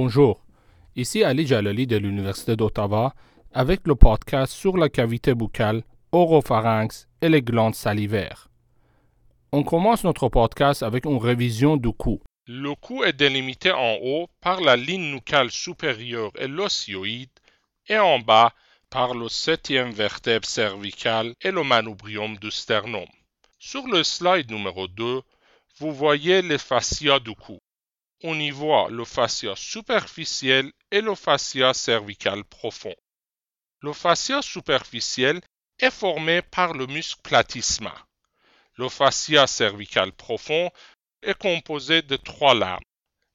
Bonjour, ici Ali Jalali de l'Université d'Ottawa avec le podcast sur la cavité buccale, oropharynx et les glandes salivaires. On commence notre podcast avec une révision du cou. Le cou est délimité en haut par la ligne nucale supérieure et l'osioïde et en bas par le septième vertèbre cervicale et le manubrium du sternum. Sur le slide numéro 2, vous voyez les fascias du cou. On y voit le fascia superficiel et le fascia cervical profond. Le fascia superficiel est formé par le muscle platysma. Le fascia cervical profond est composé de trois lames.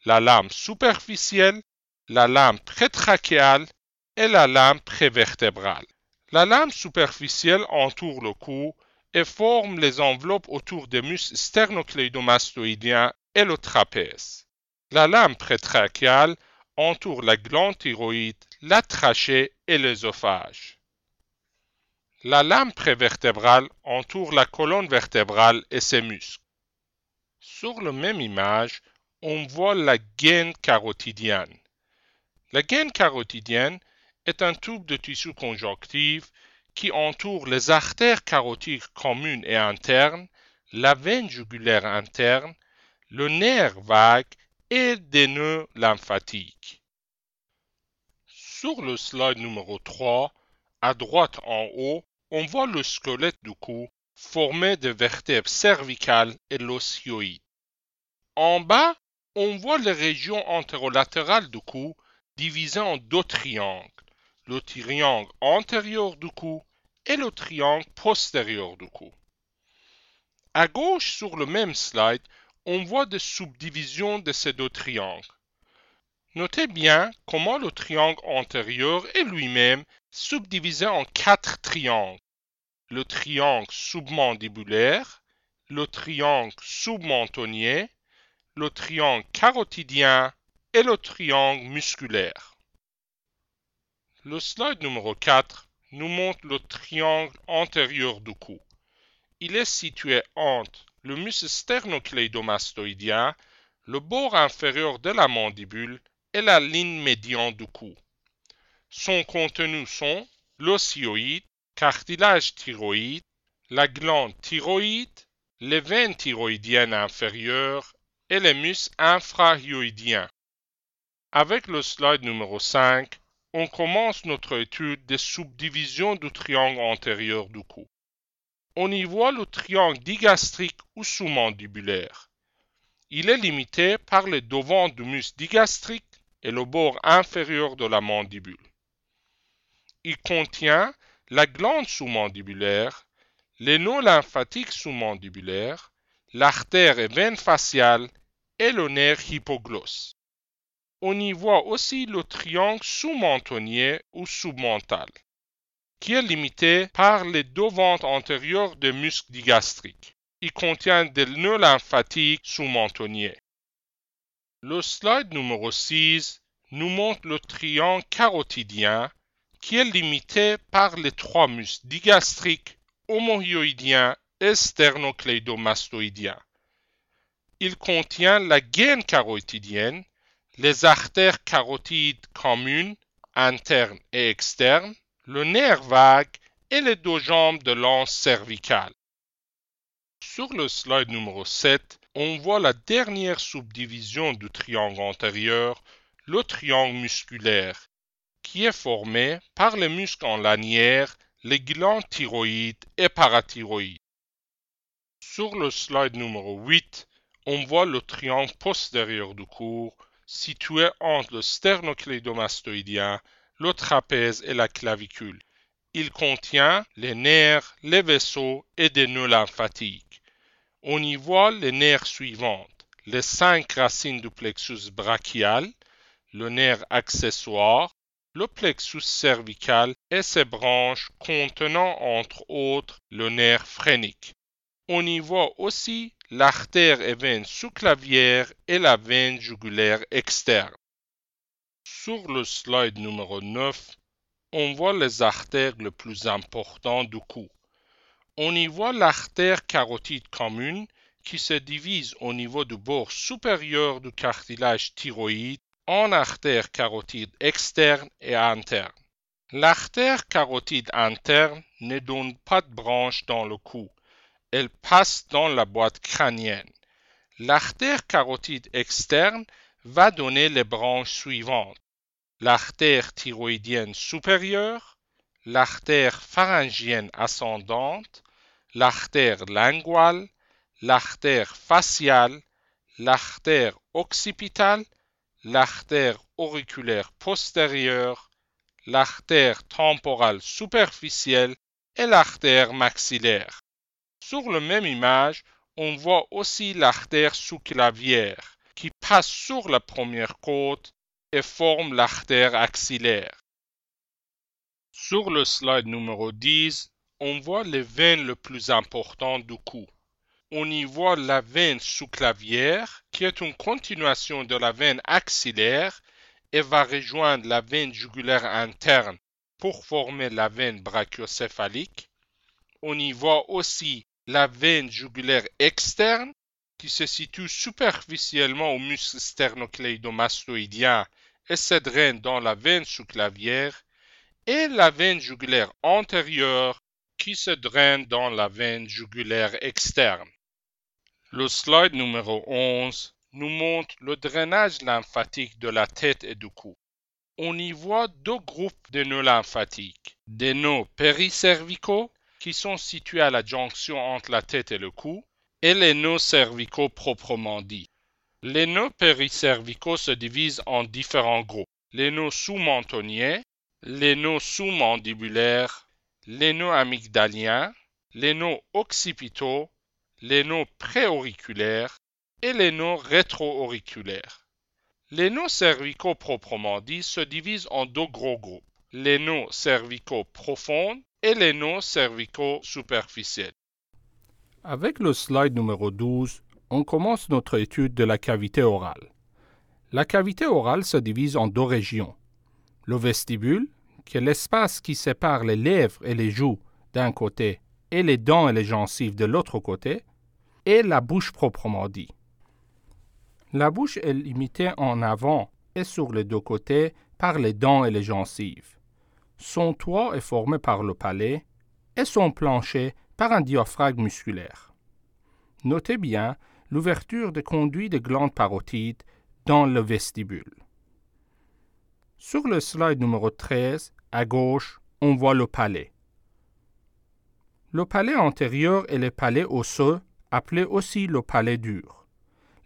La lame superficielle, la lame prétrachéale et la lame prévertébrale. La lame superficielle entoure le cou et forme les enveloppes autour des muscles sternocleidomastoïdiens et le trapèze. La lame prétrachéale entoure la glande thyroïde, la trachée et l'œsophage. La lame prévertébrale entoure la colonne vertébrale et ses muscles. Sur la même image, on voit la gaine carotidienne. La gaine carotidienne est un tube de tissu conjonctif qui entoure les artères carotiques communes et internes, la veine jugulaire interne, le nerf vague et des nœuds lymphatiques. Sur le slide numéro 3, à droite en haut, on voit le squelette du cou formé de vertèbres cervicales et l'osioïde. En bas, on voit les régions antérolatérales du cou divisées en deux triangles le triangle antérieur du cou et le triangle postérieur du cou. À gauche sur le même slide, on voit des subdivisions de ces deux triangles. Notez bien comment le triangle antérieur est lui-même subdivisé en quatre triangles. Le triangle submandibulaire, le triangle submentonnier, le triangle carotidien et le triangle musculaire. Le slide numéro 4 nous montre le triangle antérieur du cou. Il est situé entre le muscle sternocleidomastoïdien, le bord inférieur de la mandibule et la ligne médiane du cou. Son contenu sont l'osioïde, cartilage thyroïde, la glande thyroïde, les veines thyroïdiennes inférieures et les muscles infrahyoïdiens. Avec le slide numéro 5, on commence notre étude des subdivisions du triangle antérieur du cou. On y voit le triangle digastrique ou sous-mandibulaire. Il est limité par les devants du muscle digastrique et le bord inférieur de la mandibule. Il contient la glande sous-mandibulaire, les nœuds lymphatiques sous-mandibulaires, l'artère et veine faciale et le nerf hypoglosse on y voit aussi le triangle sous-mentonnier ou sous-mental, qui est limité par les deux ventes antérieures des muscles digastriques. Il contient des nœuds lymphatiques sous-mentonniers. Le slide numéro 6 nous montre le triangle carotidien qui est limité par les trois muscles digastriques, homohyoïdiens et sternocleidomastoïdiens. Il contient la gaine carotidienne les artères carotides communes, internes et externes, le nerf vague et les deux jambes de l'anse cervicale. Sur le slide numéro 7, on voit la dernière subdivision du triangle antérieur, le triangle musculaire, qui est formé par les muscles en lanière, les glandes thyroïdes et parathyroïdes. Sur le slide numéro 8, on voit le triangle postérieur du cours, situé entre le sternocleidomastoïdien, le trapèze et la clavicule. Il contient les nerfs, les vaisseaux et des nœuds lymphatiques. On y voit les nerfs suivants les cinq racines du plexus brachial, le nerf accessoire, le plexus cervical et ses branches contenant entre autres le nerf phrénique. On y voit aussi l'artère et veine sous-clavière et la veine jugulaire externe. Sur le slide numéro 9, on voit les artères les plus importantes du cou. On y voit l'artère carotide commune qui se divise au niveau du bord supérieur du cartilage thyroïde en artères carotides externes et internes. L'artère carotide interne ne donne pas de branche dans le cou. Elle passe dans la boîte crânienne. L'artère carotide externe va donner les branches suivantes. L'artère thyroïdienne supérieure, l'artère pharyngienne ascendante, l'artère linguale, l'artère faciale, l'artère occipitale, l'artère auriculaire postérieure, l'artère temporale superficielle et l'artère maxillaire. Sur la même image, on voit aussi l'artère sous-clavière qui passe sur la première côte et forme l'artère axillaire. Sur le slide numéro 10, on voit les veines les plus importantes du cou. On y voit la veine sous-clavière qui est une continuation de la veine axillaire et va rejoindre la veine jugulaire interne pour former la veine brachiocéphalique. On y voit aussi la veine jugulaire externe qui se situe superficiellement au muscle sternocleidomastoïdien et se draine dans la veine sous-clavière, et la veine jugulaire antérieure qui se draine dans la veine jugulaire externe. Le slide numéro 11 nous montre le drainage lymphatique de la tête et du cou. On y voit deux groupes de nœuds lymphatiques, des nœuds péricervicaux qui sont situés à la jonction entre la tête et le cou, et les nœuds cervicaux proprement dits. Les nœuds péricervicaux se divisent en différents groupes. Les nœuds sous-mentonniers, les nœuds sous-mandibulaires, les nœuds amygdaliens, les nœuds occipitaux, les nœuds préauriculaires et les nœuds rétro-auriculaires. Les nœuds cervicaux proprement dits se divisent en deux gros groupes, les nœuds cervicaux profonds et les nœuds cervicaux superficiels. Avec le slide numéro 12, on commence notre étude de la cavité orale. La cavité orale se divise en deux régions. Le vestibule, qui est l'espace qui sépare les lèvres et les joues d'un côté et les dents et les gencives de l'autre côté, et la bouche proprement dit. La bouche est limitée en avant et sur les deux côtés par les dents et les gencives. Son toit est formé par le palais et son plancher par un diaphragme musculaire. Notez bien l'ouverture des conduits de glandes parotides dans le vestibule. Sur le slide numéro 13, à gauche, on voit le palais. Le palais antérieur est le palais osseux, appelé aussi le palais dur.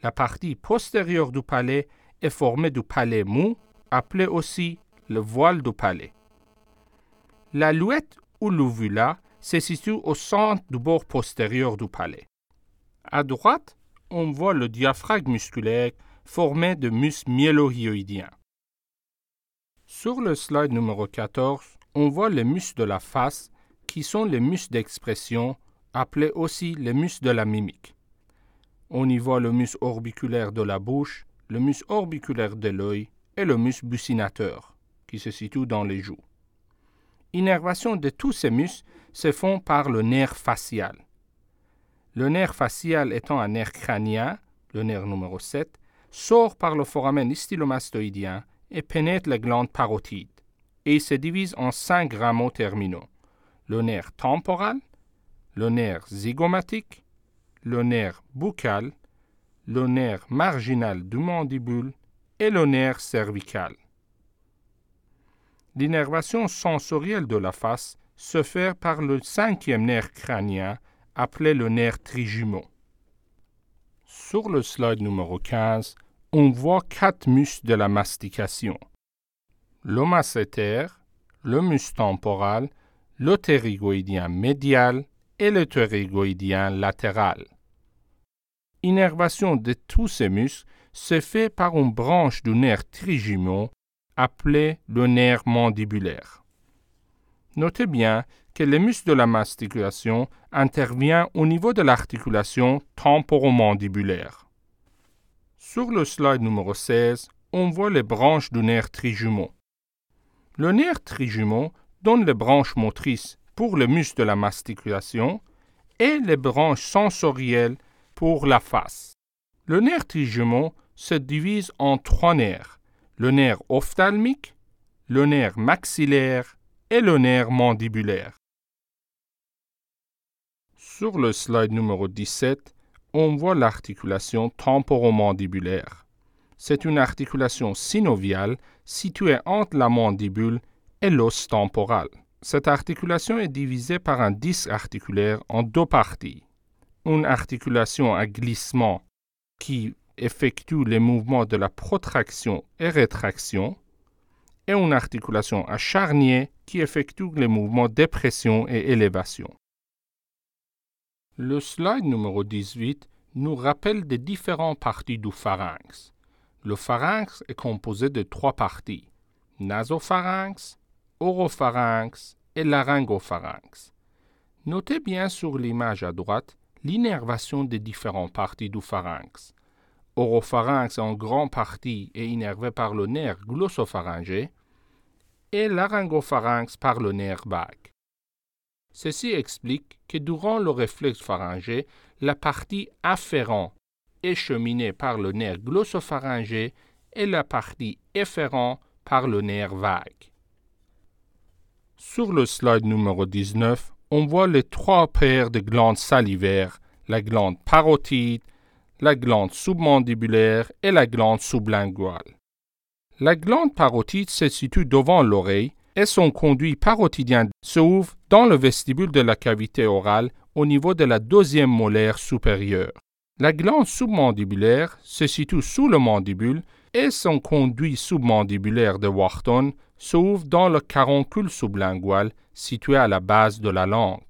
La partie postérieure du palais est formée du palais mou, appelé aussi le voile du palais. La louette ou l'uvula se situe au centre du bord postérieur du palais. À droite, on voit le diaphragme musculaire formé de muscles myélohyoïdiens. Sur le slide numéro 14, on voit les muscles de la face qui sont les muscles d'expression, appelés aussi les muscles de la mimique. On y voit le muscle orbiculaire de la bouche, le muscle orbiculaire de l'œil et le muscle buccinateur, qui se situe dans les joues. Innervation de tous ces muscles se font par le nerf facial. Le nerf facial étant un nerf crânien, le nerf numéro 7, sort par le foramen stylomastoïdien et pénètre les glandes parotides, et se divise en cinq rameaux terminaux. Le nerf temporal, le nerf zygomatique, le nerf buccal, le nerf marginal du mandibule et le nerf cervical. L'innervation sensorielle de la face se fait par le cinquième nerf crânien appelé le nerf trijumeau. Sur le slide numéro 15, on voit quatre muscles de la mastication. Le masséter, le muscle temporal, le ptérygoïdien médial et le ptérygoïdien latéral. Innervation de tous ces muscles se fait par une branche du nerf trijumeau appelé le nerf mandibulaire. Notez bien que le muscle de la mastication intervient au niveau de l'articulation temporomandibulaire. Sur le slide numéro 16, on voit les branches du nerf trijumeau. Le nerf trijumeau donne les branches motrices pour le muscle de la mastication et les branches sensorielles pour la face. Le nerf trijumeau se divise en trois nerfs le nerf ophtalmique, le nerf maxillaire et le nerf mandibulaire. Sur le slide numéro 17, on voit l'articulation temporomandibulaire. C'est une articulation synoviale située entre la mandibule et l'os temporal. Cette articulation est divisée par un disque articulaire en deux parties. Une articulation à glissement qui effectue les mouvements de la protraction et rétraction et une articulation à charnier qui effectue les mouvements dépression et élévation. Le slide numéro 18 nous rappelle des différentes parties du pharynx. Le pharynx est composé de trois parties nasopharynx, oropharynx et laryngopharynx. Notez bien sur l'image à droite l'innervation des différentes parties du pharynx. Oropharynx en grande partie est innervé par le nerf glossopharyngé et laryngopharynx par le nerf vague. Ceci explique que durant le réflexe pharyngé, la partie afférente est cheminée par le nerf glossopharyngé et la partie efférente par le nerf vague. Sur le slide numéro 19, on voit les trois paires de glandes salivaires, la glande parotide, la glande submandibulaire et la glande sublinguale. La glande parotide se situe devant l'oreille et son conduit parotidien s'ouvre dans le vestibule de la cavité orale au niveau de la deuxième molaire supérieure. La glande submandibulaire se situe sous le mandibule et son conduit submandibulaire de Wharton s'ouvre dans le caroncule sublingual situé à la base de la langue.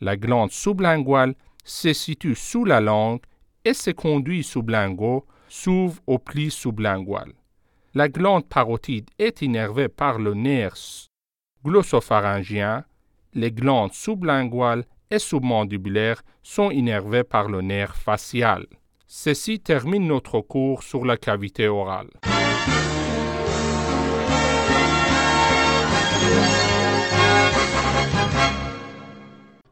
La glande sublinguale se situe sous la langue et ses conduits sublinguaux s'ouvrent au pli sublingual. La glande parotide est innervée par le nerf glossopharyngien. Les glandes sublinguales et submandibulaires sont innervées par le nerf facial. Ceci termine notre cours sur la cavité orale.